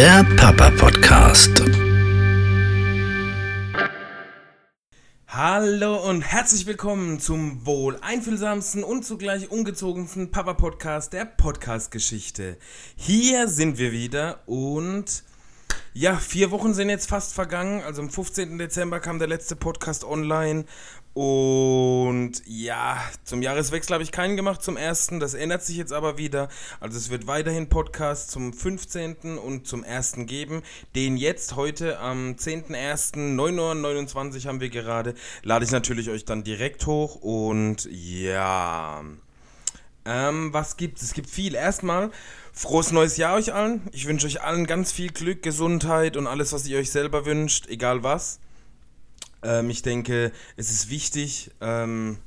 Der Papa Podcast. Hallo und herzlich willkommen zum wohl einfühlsamsten und zugleich ungezogensten Papa Podcast der Podcast Geschichte. Hier sind wir wieder und ja, vier Wochen sind jetzt fast vergangen. Also am 15. Dezember kam der letzte Podcast online. Und ja, zum Jahreswechsel habe ich keinen gemacht, zum ersten. Das ändert sich jetzt aber wieder. Also es wird weiterhin Podcast zum 15. und zum ersten geben. Den jetzt heute am 10.01. 9.29 Uhr haben wir gerade. Lade ich natürlich euch dann direkt hoch. Und ja. Ähm, was gibt's? Es gibt viel. Erstmal frohes neues Jahr euch allen. Ich wünsche euch allen ganz viel Glück, Gesundheit und alles, was ihr euch selber wünscht, egal was. Ähm, ich denke, es ist wichtig, ähm,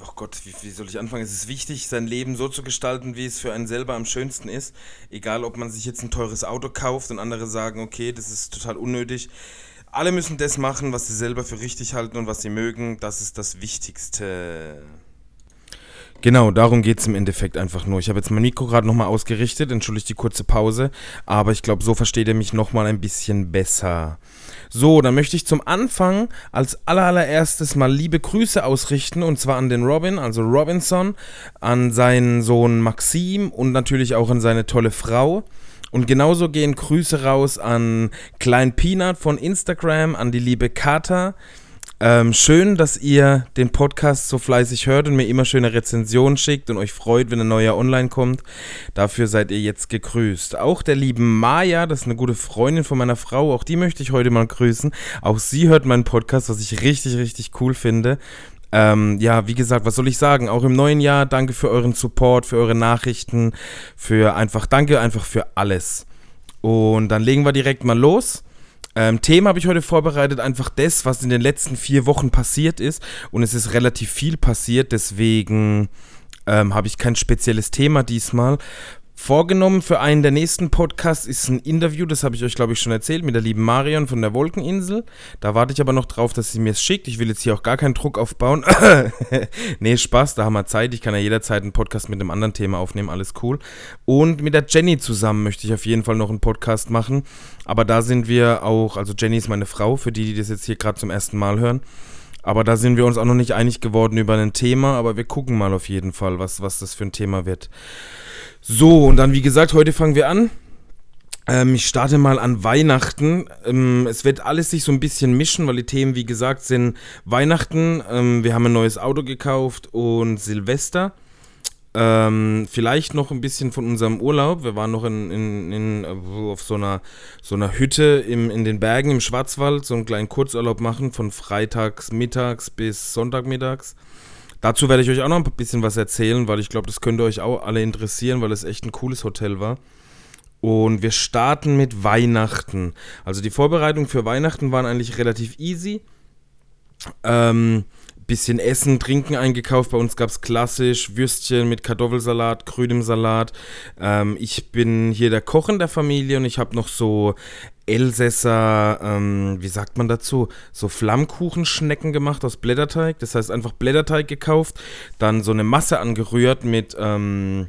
oh Gott, wie, wie, soll ich anfangen? Es ist wichtig, sein Leben so zu gestalten, wie es für einen selber am schönsten ist. Egal, ob man sich jetzt ein teures Auto kauft und andere sagen, okay, das ist total unnötig. Alle müssen das machen, was sie selber für richtig halten und was sie mögen. Das ist das Wichtigste. Genau, darum geht es im Endeffekt einfach nur. Ich habe jetzt mein Mikro gerade nochmal ausgerichtet, entschuldigt die kurze Pause, aber ich glaube, so versteht ihr mich nochmal ein bisschen besser. So, dann möchte ich zum Anfang als allerallererstes mal liebe Grüße ausrichten und zwar an den Robin, also Robinson, an seinen Sohn Maxim und natürlich auch an seine tolle Frau. Und genauso gehen Grüße raus an Klein Peanut von Instagram, an die liebe Kata ähm, schön, dass ihr den Podcast so fleißig hört und mir immer schöne Rezensionen schickt und euch freut, wenn ein neuer online kommt. Dafür seid ihr jetzt gegrüßt. Auch der lieben Maja, das ist eine gute Freundin von meiner Frau, auch die möchte ich heute mal grüßen. Auch sie hört meinen Podcast, was ich richtig, richtig cool finde. Ähm, ja, wie gesagt, was soll ich sagen? Auch im neuen Jahr danke für euren Support, für eure Nachrichten, für einfach, danke einfach für alles. Und dann legen wir direkt mal los. Ähm, Thema habe ich heute vorbereitet, einfach das, was in den letzten vier Wochen passiert ist. Und es ist relativ viel passiert, deswegen ähm, habe ich kein spezielles Thema diesmal. Vorgenommen für einen der nächsten Podcasts ist ein Interview, das habe ich euch, glaube ich, schon erzählt, mit der lieben Marion von der Wolkeninsel. Da warte ich aber noch drauf, dass sie mir es schickt. Ich will jetzt hier auch gar keinen Druck aufbauen. nee, Spaß, da haben wir Zeit. Ich kann ja jederzeit einen Podcast mit einem anderen Thema aufnehmen, alles cool. Und mit der Jenny zusammen möchte ich auf jeden Fall noch einen Podcast machen. Aber da sind wir auch, also Jenny ist meine Frau, für die, die das jetzt hier gerade zum ersten Mal hören. Aber da sind wir uns auch noch nicht einig geworden über ein Thema, aber wir gucken mal auf jeden Fall, was, was das für ein Thema wird. So, und dann wie gesagt, heute fangen wir an. Ähm, ich starte mal an Weihnachten. Ähm, es wird alles sich so ein bisschen mischen, weil die Themen, wie gesagt, sind Weihnachten. Ähm, wir haben ein neues Auto gekauft und Silvester. Ähm, vielleicht noch ein bisschen von unserem Urlaub. Wir waren noch in, in, in, auf so einer, so einer Hütte im, in den Bergen im Schwarzwald, so einen kleinen Kurzurlaub machen, von freitags mittags bis Sonntagmittags. Dazu werde ich euch auch noch ein bisschen was erzählen, weil ich glaube, das könnte euch auch alle interessieren, weil es echt ein cooles Hotel war. Und wir starten mit Weihnachten. Also die Vorbereitungen für Weihnachten waren eigentlich relativ easy. Ähm, bisschen Essen, Trinken eingekauft. Bei uns gab es klassisch Würstchen mit Kartoffelsalat, grünem Salat. Ähm, ich bin hier der Koch in der Familie und ich habe noch so Elsässer, ähm, wie sagt man dazu, so Flammkuchenschnecken gemacht aus Blätterteig. Das heißt einfach Blätterteig gekauft, dann so eine Masse angerührt mit ähm,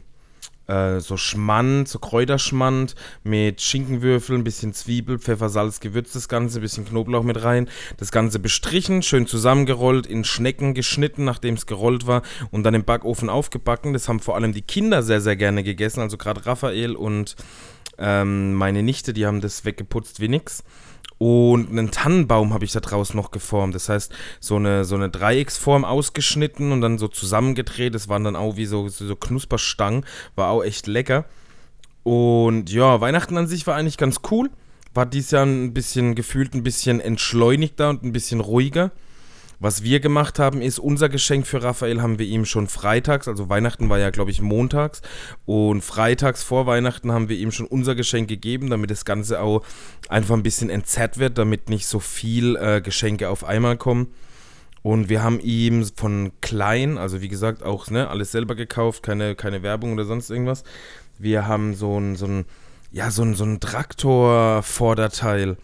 äh, so Schmand, so Kräuterschmand mit Schinkenwürfel, ein bisschen Zwiebel, Pfeffer, Salz, Gewürz das Ganze, ein bisschen Knoblauch mit rein. Das Ganze bestrichen, schön zusammengerollt, in Schnecken geschnitten, nachdem es gerollt war und dann im Backofen aufgebacken. Das haben vor allem die Kinder sehr, sehr gerne gegessen, also gerade Raphael und ähm, meine Nichte, die haben das weggeputzt wie nix. Und einen Tannenbaum habe ich da draußen noch geformt. Das heißt, so eine, so eine Dreiecksform ausgeschnitten und dann so zusammengedreht. Das waren dann auch wie so, so Knusperstangen. War auch echt lecker. Und ja, Weihnachten an sich war eigentlich ganz cool. War dieses Jahr ein bisschen gefühlt ein bisschen entschleunigter und ein bisschen ruhiger. Was wir gemacht haben, ist, unser Geschenk für Raphael haben wir ihm schon freitags, also Weihnachten war ja, glaube ich, montags. Und freitags vor Weihnachten haben wir ihm schon unser Geschenk gegeben, damit das Ganze auch einfach ein bisschen entzerrt wird, damit nicht so viel äh, Geschenke auf einmal kommen. Und wir haben ihm von klein, also wie gesagt, auch ne, alles selber gekauft, keine, keine Werbung oder sonst irgendwas. Wir haben so ein, so ein, ja, so ein, so ein Traktor-Vorderteil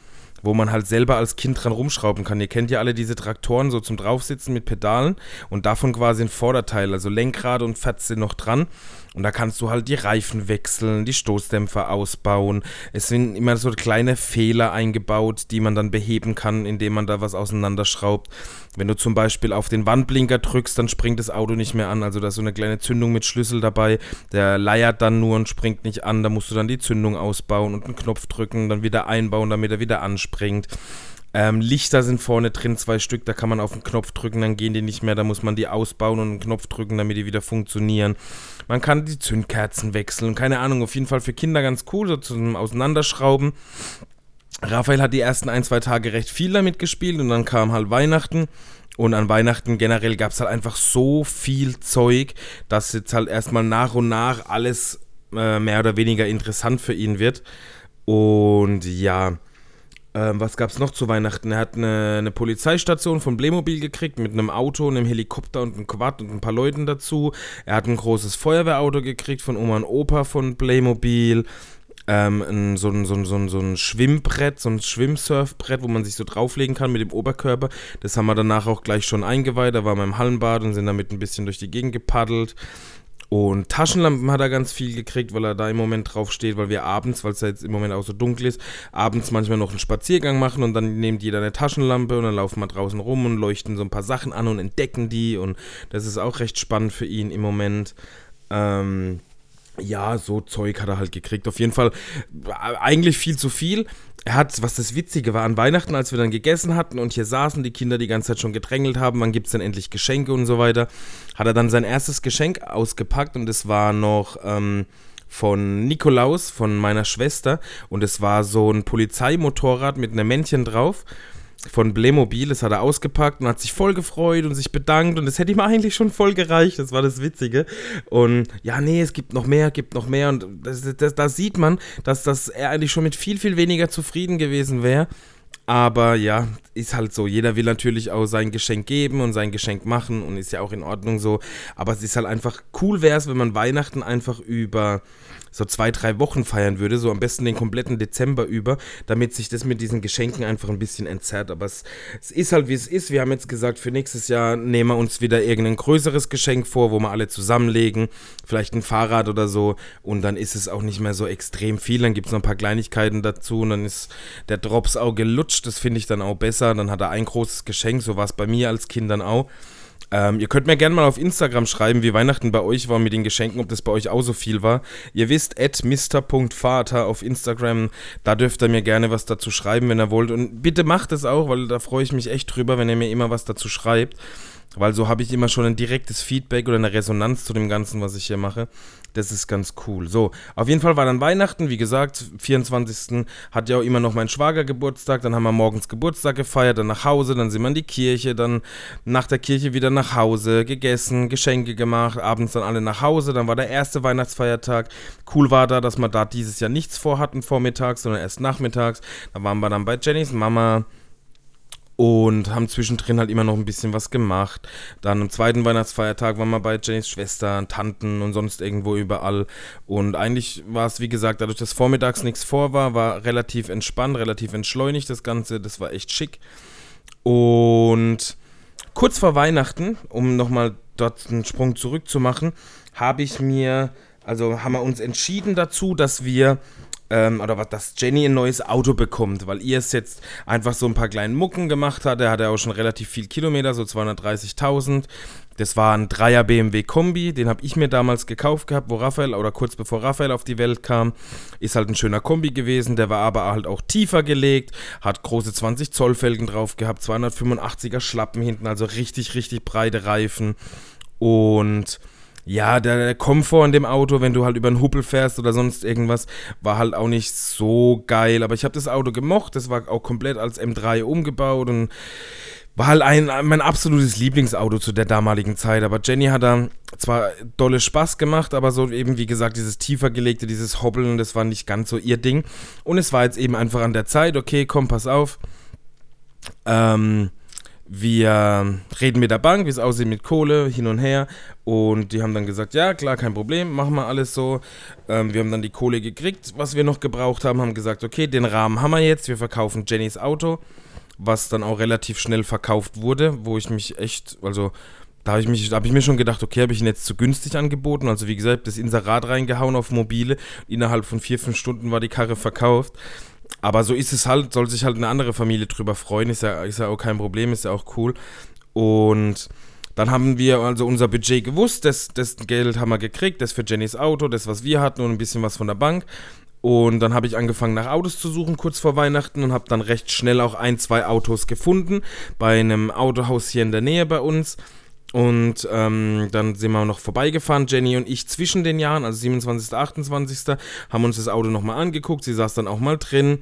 wo man halt selber als Kind dran rumschrauben kann. Ihr kennt ja alle diese Traktoren so zum Draufsitzen mit Pedalen und davon quasi ein Vorderteil, also Lenkrad und Fatze noch dran. Und da kannst du halt die Reifen wechseln, die Stoßdämpfer ausbauen. Es sind immer so kleine Fehler eingebaut, die man dann beheben kann, indem man da was auseinanderschraubt. Wenn du zum Beispiel auf den Wandblinker drückst, dann springt das Auto nicht mehr an. Also da ist so eine kleine Zündung mit Schlüssel dabei. Der leiert dann nur und springt nicht an. Da musst du dann die Zündung ausbauen und einen Knopf drücken, dann wieder einbauen, damit er wieder anspringt. Ähm, Lichter sind vorne drin, zwei Stück, da kann man auf den Knopf drücken, dann gehen die nicht mehr, da muss man die ausbauen und einen Knopf drücken, damit die wieder funktionieren. Man kann die Zündkerzen wechseln, keine Ahnung, auf jeden Fall für Kinder ganz cool, so zum Auseinanderschrauben. Raphael hat die ersten ein, zwei Tage recht viel damit gespielt und dann kam halt Weihnachten. Und an Weihnachten generell gab es halt einfach so viel Zeug, dass jetzt halt erstmal nach und nach alles äh, mehr oder weniger interessant für ihn wird. Und ja, ähm, was gab es noch zu Weihnachten? Er hat eine, eine, Polizeistation von Playmobil gekriegt mit einem Auto, einem Helikopter und einem Quad und ein paar Leuten dazu. Er hat ein großes Feuerwehrauto gekriegt von Oma und Opa von Playmobil. Ähm, ein, so, ein, so, ein, so, ein, so ein Schwimmbrett, so ein Schwimmsurfbrett, wo man sich so drauflegen kann mit dem Oberkörper. Das haben wir danach auch gleich schon eingeweiht. Da waren wir im Hallenbad und sind damit ein bisschen durch die Gegend gepaddelt. Und Taschenlampen hat er ganz viel gekriegt, weil er da im Moment drauf steht, weil wir abends, weil es ja jetzt im Moment auch so dunkel ist, abends manchmal noch einen Spaziergang machen und dann nimmt jeder eine Taschenlampe und dann laufen wir draußen rum und leuchten so ein paar Sachen an und entdecken die und das ist auch recht spannend für ihn im Moment. Ähm, ja, so Zeug hat er halt gekriegt. Auf jeden Fall äh, eigentlich viel zu viel. Er hat, was das Witzige war, an Weihnachten, als wir dann gegessen hatten und hier saßen, die Kinder die ganze Zeit schon gedrängelt haben, wann gibt es denn endlich Geschenke und so weiter, hat er dann sein erstes Geschenk ausgepackt und es war noch ähm, von Nikolaus, von meiner Schwester und es war so ein Polizeimotorrad mit einem Männchen drauf von Playmobil, das hat er ausgepackt und hat sich voll gefreut und sich bedankt und das hätte ihm eigentlich schon voll gereicht, das war das Witzige. Und ja, nee, es gibt noch mehr, gibt noch mehr und da sieht man, dass das er eigentlich schon mit viel, viel weniger zufrieden gewesen wäre. Aber ja, ist halt so. Jeder will natürlich auch sein Geschenk geben und sein Geschenk machen und ist ja auch in Ordnung so. Aber es ist halt einfach cool wäre es, wenn man Weihnachten einfach über so zwei, drei Wochen feiern würde, so am besten den kompletten Dezember über, damit sich das mit diesen Geschenken einfach ein bisschen entzerrt. Aber es, es ist halt wie es ist. Wir haben jetzt gesagt, für nächstes Jahr nehmen wir uns wieder irgendein größeres Geschenk vor, wo wir alle zusammenlegen, vielleicht ein Fahrrad oder so. Und dann ist es auch nicht mehr so extrem viel. Dann gibt es noch ein paar Kleinigkeiten dazu und dann ist der Drops auch gelutscht. Das finde ich dann auch besser. Dann hat er ein großes Geschenk. So war es bei mir als Kind dann auch. Ähm, ihr könnt mir gerne mal auf Instagram schreiben, wie Weihnachten bei euch war mit den Geschenken, ob das bei euch auch so viel war. Ihr wisst, at mr.vater auf Instagram, da dürft ihr mir gerne was dazu schreiben, wenn ihr wollt. Und bitte macht es auch, weil da freue ich mich echt drüber, wenn ihr mir immer was dazu schreibt. Weil so habe ich immer schon ein direktes Feedback oder eine Resonanz zu dem Ganzen, was ich hier mache. Das ist ganz cool. So, auf jeden Fall war dann Weihnachten. Wie gesagt, 24. hat ja auch immer noch mein Schwager Geburtstag. Dann haben wir morgens Geburtstag gefeiert, dann nach Hause, dann sind wir in die Kirche, dann nach der Kirche wieder nach Hause, gegessen, Geschenke gemacht, abends dann alle nach Hause. Dann war der erste Weihnachtsfeiertag. Cool war da, dass wir da dieses Jahr nichts vorhatten vormittags, sondern erst nachmittags. Da waren wir dann bei Jennys Mama und haben zwischendrin halt immer noch ein bisschen was gemacht. Dann am zweiten Weihnachtsfeiertag waren wir bei Jennys Schwester, Tanten und sonst irgendwo überall. Und eigentlich war es, wie gesagt, dadurch, dass vormittags nichts vor war, war relativ entspannt, relativ entschleunigt das Ganze. Das war echt schick. Und kurz vor Weihnachten, um nochmal dort einen Sprung zurückzumachen, habe ich mir, also haben wir uns entschieden dazu, dass wir ähm, oder was, dass Jenny ein neues Auto bekommt, weil ihr es jetzt einfach so ein paar kleinen Mucken gemacht hat. Er hatte auch schon relativ viel Kilometer, so 230.000. Das war ein Dreier BMW Kombi, den habe ich mir damals gekauft gehabt, wo Raphael oder kurz bevor Raphael auf die Welt kam. Ist halt ein schöner Kombi gewesen, der war aber halt auch tiefer gelegt, hat große 20 Zoll Felgen drauf gehabt, 285er Schlappen hinten, also richtig, richtig breite Reifen und ja, der, Komfort in dem Auto, wenn du halt über einen Huppel fährst oder sonst irgendwas, war halt auch nicht so geil. Aber ich habe das Auto gemocht, das war auch komplett als M3 umgebaut und war halt ein, mein absolutes Lieblingsauto zu der damaligen Zeit. Aber Jenny hat da zwar dolle Spaß gemacht, aber so eben, wie gesagt, dieses tiefer gelegte, dieses Hoppeln, das war nicht ganz so ihr Ding. Und es war jetzt eben einfach an der Zeit, okay, komm, pass auf. Ähm, wir reden mit der Bank, wie es aussieht mit Kohle, hin und her. Und die haben dann gesagt, ja, klar, kein Problem, machen wir alles so. Ähm, wir haben dann die Kohle gekriegt, was wir noch gebraucht haben, haben gesagt, okay, den Rahmen haben wir jetzt, wir verkaufen Jennys Auto, was dann auch relativ schnell verkauft wurde, wo ich mich echt, also da habe ich, hab ich mir schon gedacht, okay, habe ich ihn jetzt zu günstig angeboten. Also wie gesagt, das Inserat reingehauen auf mobile. Innerhalb von vier, fünf Stunden war die Karre verkauft. Aber so ist es halt, soll sich halt eine andere Familie drüber freuen. Ist ja, ist ja auch kein Problem, ist ja auch cool. Und dann haben wir also unser Budget gewusst, das, das Geld haben wir gekriegt, das für Jennys Auto, das, was wir hatten und ein bisschen was von der Bank. Und dann habe ich angefangen nach Autos zu suchen kurz vor Weihnachten und habe dann recht schnell auch ein, zwei Autos gefunden bei einem Autohaus hier in der Nähe bei uns. Und ähm, dann sind wir noch vorbeigefahren, Jenny und ich zwischen den Jahren, also 27., 28., haben uns das Auto nochmal angeguckt. Sie saß dann auch mal drin.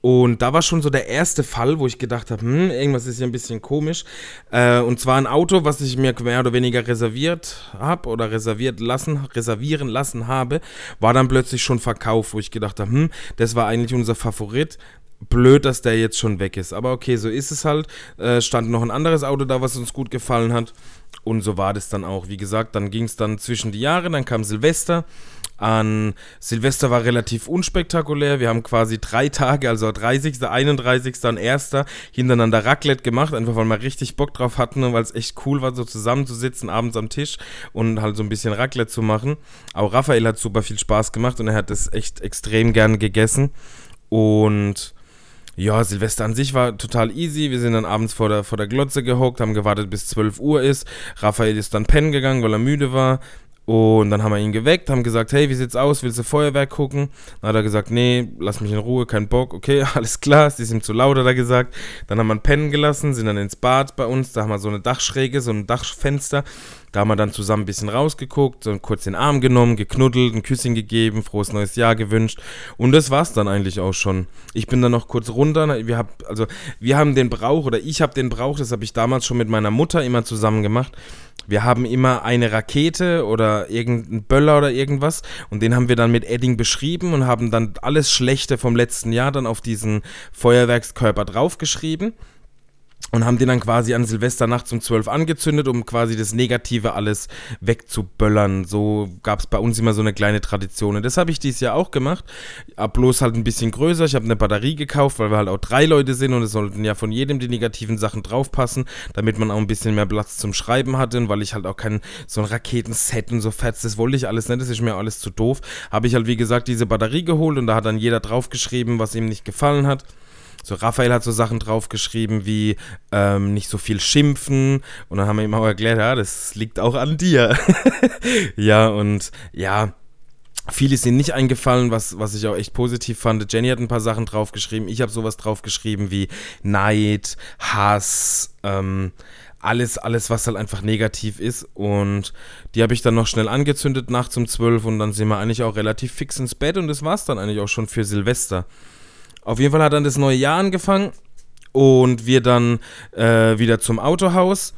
Und da war schon so der erste Fall, wo ich gedacht habe, hm, irgendwas ist hier ein bisschen komisch. Äh, und zwar ein Auto, was ich mir mehr oder weniger reserviert habe oder reserviert lassen, reservieren lassen habe, war dann plötzlich schon verkauft, wo ich gedacht habe, hm, das war eigentlich unser Favorit. Blöd, dass der jetzt schon weg ist. Aber okay, so ist es halt. Äh, stand noch ein anderes Auto da, was uns gut gefallen hat. Und so war das dann auch. Wie gesagt, dann ging es dann zwischen die Jahre, dann kam Silvester an Silvester war relativ unspektakulär. Wir haben quasi drei Tage, also 30., 31. und 1. hintereinander Raclette gemacht, einfach weil wir richtig Bock drauf hatten und weil es echt cool war, so zusammenzusitzen abends am Tisch und halt so ein bisschen Raclette zu machen. Auch Raphael hat super viel Spaß gemacht und er hat es echt extrem gern gegessen. Und ja, Silvester an sich war total easy. Wir sind dann abends vor der, vor der Glotze gehockt, haben gewartet, bis 12 Uhr ist. Raphael ist dann pennen gegangen, weil er müde war. Und dann haben wir ihn geweckt, haben gesagt, hey, wie sieht's aus? Willst du Feuerwerk gucken? Dann hat er gesagt, nee, lass mich in Ruhe, kein Bock. Okay, alles klar, es ist ihm zu laut, hat er gesagt. Dann haben wir ihn pennen gelassen, sind dann ins Bad bei uns, da haben wir so eine Dachschräge, so ein Dachfenster. Da haben wir dann zusammen ein bisschen rausgeguckt, so kurz den Arm genommen, geknuddelt, ein Küsschen gegeben, frohes neues Jahr gewünscht. Und das war's dann eigentlich auch schon. Ich bin dann noch kurz runter. Wir, hab, also, wir haben den Brauch, oder ich habe den Brauch, das habe ich damals schon mit meiner Mutter immer zusammen gemacht wir haben immer eine Rakete oder irgendeinen Böller oder irgendwas und den haben wir dann mit Edding beschrieben und haben dann alles Schlechte vom letzten Jahr dann auf diesen Feuerwerkskörper draufgeschrieben und haben den dann quasi an Silvesternacht um 12 angezündet, um quasi das Negative alles wegzuböllern. So gab es bei uns immer so eine kleine Tradition. Und das habe ich dieses Jahr auch gemacht. Bloß halt ein bisschen größer. Ich habe eine Batterie gekauft, weil wir halt auch drei Leute sind und es sollten ja von jedem die negativen Sachen draufpassen, damit man auch ein bisschen mehr Platz zum Schreiben hatte. Und weil ich halt auch kein so ein Raketenset und so fetzt, das wollte ich alles nicht, das ist mir alles zu doof. Habe ich halt wie gesagt diese Batterie geholt und da hat dann jeder draufgeschrieben, was ihm nicht gefallen hat. So, Raphael hat so Sachen draufgeschrieben wie ähm, nicht so viel schimpfen. Und dann haben wir ihm auch erklärt, ja, das liegt auch an dir. ja, und ja, viel ist ihnen nicht eingefallen, was, was ich auch echt positiv fand. Jenny hat ein paar Sachen draufgeschrieben. Ich habe sowas draufgeschrieben wie Neid, Hass, ähm, alles, alles, was halt einfach negativ ist. Und die habe ich dann noch schnell angezündet nachts um 12 und dann sind wir eigentlich auch relativ fix ins Bett und das war es dann eigentlich auch schon für Silvester. Auf jeden Fall hat dann das neue Jahr angefangen und wir dann äh, wieder zum Autohaus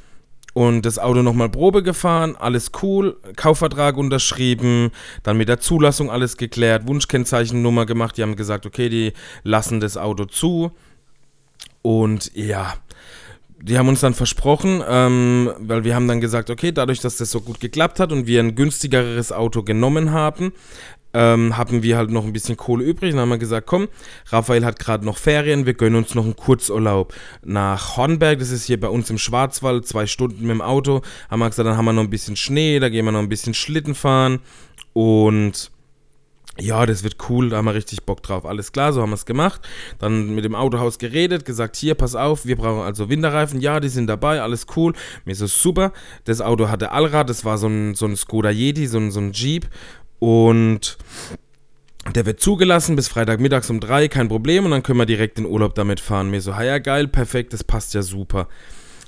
und das Auto nochmal Probe gefahren, alles cool, Kaufvertrag unterschrieben, dann mit der Zulassung alles geklärt, Wunschkennzeichennummer gemacht, die haben gesagt, okay, die lassen das Auto zu. Und ja, die haben uns dann versprochen, ähm, weil wir haben dann gesagt, okay, dadurch, dass das so gut geklappt hat und wir ein günstigeres Auto genommen haben, ähm, hatten wir halt noch ein bisschen Kohle übrig. Dann haben wir gesagt, komm, Raphael hat gerade noch Ferien, wir gönnen uns noch einen Kurzurlaub nach Hornberg. Das ist hier bei uns im Schwarzwald, zwei Stunden mit dem Auto. Haben wir gesagt, dann haben wir noch ein bisschen Schnee, da gehen wir noch ein bisschen Schlitten fahren und ja, das wird cool, da haben wir richtig Bock drauf. Alles klar, so haben wir es gemacht. Dann mit dem Autohaus geredet, gesagt, hier, pass auf, wir brauchen also Winterreifen. Ja, die sind dabei, alles cool. Mir ist es super. Das Auto hatte Allrad, das war so ein, so ein Skoda Yeti, so ein, so ein Jeep. Und der wird zugelassen bis Freitagmittags um drei, kein Problem. Und dann können wir direkt in Urlaub damit fahren. Mir so, ja geil, perfekt, das passt ja super.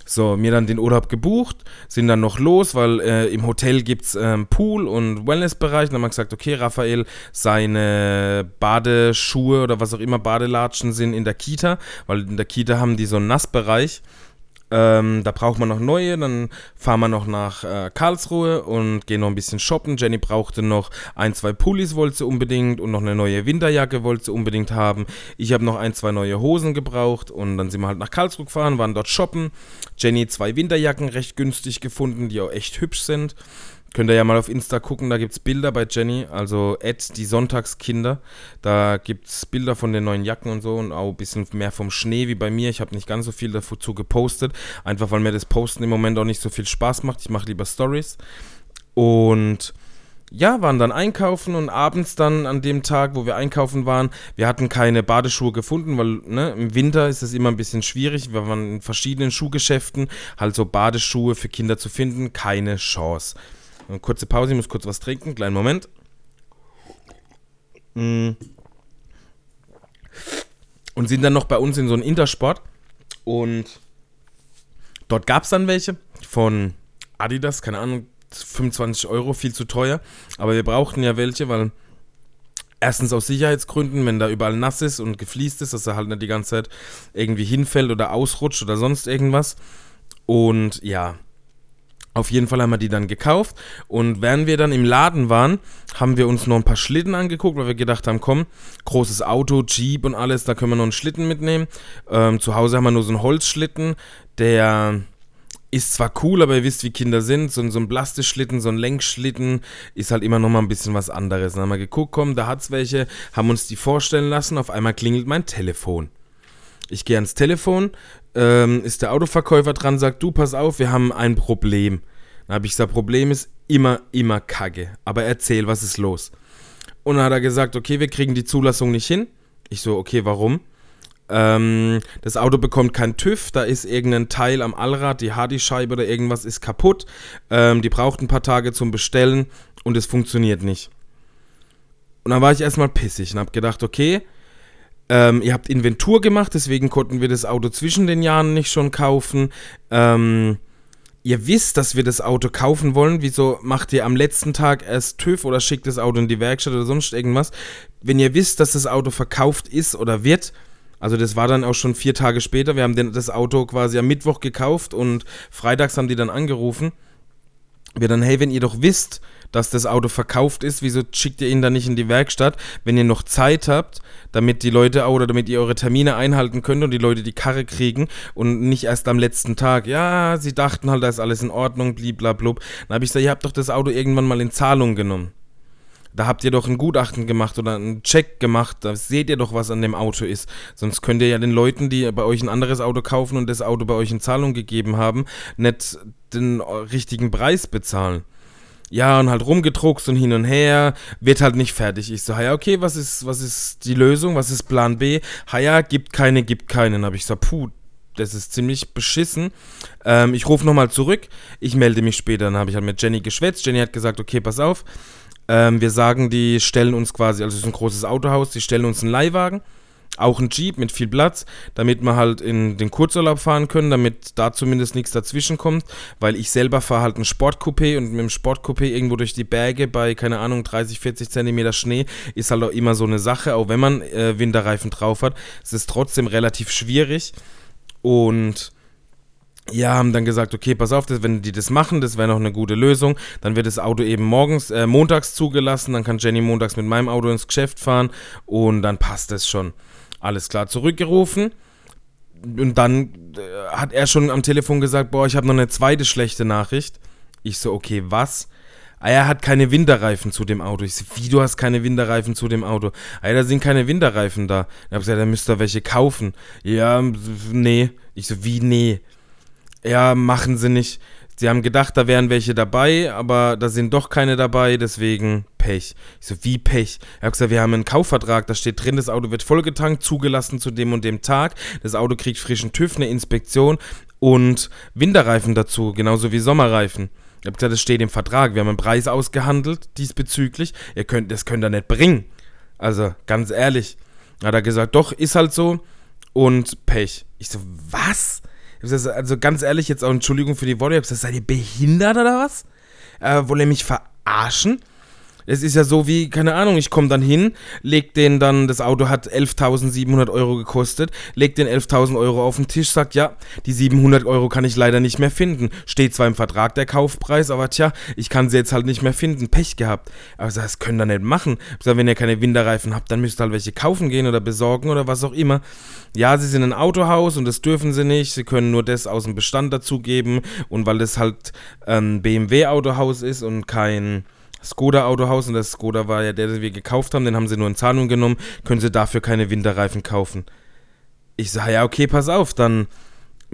So, mir dann den Urlaub gebucht, sind dann noch los, weil äh, im Hotel gibt es ähm, Pool und Wellnessbereich. Dann haben wir gesagt, okay, Raphael, seine Badeschuhe oder was auch immer Badelatschen sind in der Kita, weil in der Kita haben die so einen Nassbereich. Ähm, da braucht man noch neue, dann fahren wir noch nach äh, Karlsruhe und gehen noch ein bisschen shoppen. Jenny brauchte noch ein, zwei Pullis, wollte sie unbedingt und noch eine neue Winterjacke wollte sie unbedingt haben. Ich habe noch ein, zwei neue Hosen gebraucht und dann sind wir halt nach Karlsruhe gefahren, waren dort shoppen. Jenny zwei Winterjacken recht günstig gefunden, die auch echt hübsch sind. Könnt ihr ja mal auf Insta gucken, da gibt es Bilder bei Jenny, also Ed, die Sonntagskinder. Da gibt es Bilder von den neuen Jacken und so und auch ein bisschen mehr vom Schnee wie bei mir. Ich habe nicht ganz so viel dazu gepostet, einfach weil mir das Posten im Moment auch nicht so viel Spaß macht. Ich mache lieber Stories. Und ja, waren dann einkaufen und abends dann an dem Tag, wo wir einkaufen waren, wir hatten keine Badeschuhe gefunden, weil ne, im Winter ist es immer ein bisschen schwierig. Wir waren in verschiedenen Schuhgeschäften, halt so Badeschuhe für Kinder zu finden, keine Chance. Eine kurze Pause, ich muss kurz was trinken, kleinen Moment. Mm. Und sind dann noch bei uns in so einem Intersport. Und dort gab es dann welche von Adidas, keine Ahnung, 25 Euro, viel zu teuer. Aber wir brauchten ja welche, weil erstens aus Sicherheitsgründen, wenn da überall nass ist und gefliest ist, dass er halt nicht die ganze Zeit irgendwie hinfällt oder ausrutscht oder sonst irgendwas. Und ja, auf jeden Fall haben wir die dann gekauft und während wir dann im Laden waren, haben wir uns noch ein paar Schlitten angeguckt, weil wir gedacht haben, komm, großes Auto, Jeep und alles, da können wir noch einen Schlitten mitnehmen. Ähm, zu Hause haben wir nur so einen Holzschlitten, der ist zwar cool, aber ihr wisst, wie Kinder sind, so, so ein Plastikschlitten, so ein Lenkschlitten ist halt immer noch mal ein bisschen was anderes. Dann haben wir geguckt, komm, da hat's welche, haben uns die vorstellen lassen, auf einmal klingelt mein Telefon. Ich gehe ans Telefon, ähm, ist der Autoverkäufer dran, sagt, du, pass auf, wir haben ein Problem. Dann habe ich gesagt, Problem ist immer, immer Kacke. Aber erzähl, was ist los? Und dann hat er gesagt, okay, wir kriegen die Zulassung nicht hin. Ich so, okay, warum? Ähm, das Auto bekommt kein TÜV, da ist irgendein Teil am Allrad, die Hardy-Scheibe oder irgendwas ist kaputt. Ähm, die braucht ein paar Tage zum Bestellen und es funktioniert nicht. Und dann war ich erstmal pissig und habe gedacht, okay, ähm, ihr habt Inventur gemacht, deswegen konnten wir das Auto zwischen den Jahren nicht schon kaufen. Ähm, ihr wisst, dass wir das Auto kaufen wollen. Wieso macht ihr am letzten Tag erst TÜV oder schickt das Auto in die Werkstatt oder sonst irgendwas? Wenn ihr wisst, dass das Auto verkauft ist oder wird, also das war dann auch schon vier Tage später. Wir haben das Auto quasi am Mittwoch gekauft und freitags haben die dann angerufen. Wir dann, hey, wenn ihr doch wisst, dass das Auto verkauft ist, wieso schickt ihr ihn dann nicht in die Werkstatt, wenn ihr noch Zeit habt, damit die Leute oder damit ihr eure Termine einhalten könnt und die Leute die Karre kriegen und nicht erst am letzten Tag. Ja, sie dachten halt, da ist alles in Ordnung, bliblablub. Dann habe ich gesagt, ihr habt doch das Auto irgendwann mal in Zahlung genommen. Da habt ihr doch ein Gutachten gemacht oder einen Check gemacht. Da seht ihr doch, was an dem Auto ist. Sonst könnt ihr ja den Leuten, die bei euch ein anderes Auto kaufen und das Auto bei euch in Zahlung gegeben haben, nicht den richtigen Preis bezahlen. Ja, und halt rumgedruckt und hin und her, wird halt nicht fertig. Ich so, ja, okay, was ist, was ist die Lösung? Was ist Plan B? ja, gibt keine, gibt keinen. Habe ich gesagt, puh, das ist ziemlich beschissen. Ähm, ich rufe nochmal zurück, ich melde mich später. Dann habe ich halt mit Jenny geschwätzt. Jenny hat gesagt, okay, pass auf, ähm, wir sagen, die stellen uns quasi, also es ist ein großes Autohaus, die stellen uns einen Leihwagen, auch ein Jeep mit viel Platz, damit wir halt in den Kurzurlaub fahren können, damit da zumindest nichts dazwischen kommt, weil ich selber fahre halt ein Sportcoupé und mit dem Sportcoupé irgendwo durch die Berge bei, keine Ahnung, 30, 40 Zentimeter Schnee ist halt auch immer so eine Sache, auch wenn man äh, Winterreifen drauf hat, es ist trotzdem relativ schwierig und ja, haben dann gesagt, okay, pass auf, das, wenn die das machen, das wäre noch eine gute Lösung. Dann wird das Auto eben morgens, äh, montags zugelassen, dann kann Jenny montags mit meinem Auto ins Geschäft fahren und dann passt es schon. Alles klar, zurückgerufen. Und dann äh, hat er schon am Telefon gesagt, boah, ich habe noch eine zweite schlechte Nachricht. Ich so, okay, was? Ah, er hat keine Winterreifen zu dem Auto. Ich so, wie, du hast keine Winterreifen zu dem Auto? Ah, da sind keine Winterreifen da. Ich habe gesagt, er müsste welche kaufen. Ja, nee. Ich so, wie, nee? ja, machen sie nicht. Sie haben gedacht, da wären welche dabei, aber da sind doch keine dabei, deswegen Pech. Ich so, wie Pech? Er hat gesagt, wir haben einen Kaufvertrag, da steht drin, das Auto wird vollgetankt, zugelassen zu dem und dem Tag. Das Auto kriegt frischen TÜV, eine Inspektion und Winterreifen dazu, genauso wie Sommerreifen. Ich habe gesagt, das steht im Vertrag. Wir haben einen Preis ausgehandelt diesbezüglich. Ihr könnt, das könnt ihr nicht bringen. Also, ganz ehrlich. Hat er gesagt, doch, ist halt so. Und Pech. Ich so, was? Also ganz ehrlich, jetzt auch Entschuldigung für die Worte, ich gesagt, seid ihr behindert oder was? Äh, wollt ihr mich verarschen? Es ist ja so wie, keine Ahnung, ich komme dann hin, leg den dann, das Auto hat 11.700 Euro gekostet, leg den 11.000 Euro auf den Tisch, sagt, ja, die 700 Euro kann ich leider nicht mehr finden. Steht zwar im Vertrag der Kaufpreis, aber tja, ich kann sie jetzt halt nicht mehr finden. Pech gehabt. Aber das könnt ihr nicht machen. Sag, wenn ihr keine Winterreifen habt, dann müsst ihr halt welche kaufen gehen oder besorgen oder was auch immer. Ja, sie sind ein Autohaus und das dürfen sie nicht. Sie können nur das aus dem Bestand dazugeben. Und weil das halt ein BMW-Autohaus ist und kein Skoda Autohaus und das Skoda war ja der, den wir gekauft haben, den haben sie nur in Zahlung genommen, können sie dafür keine Winterreifen kaufen. Ich sage, ja, okay, pass auf, dann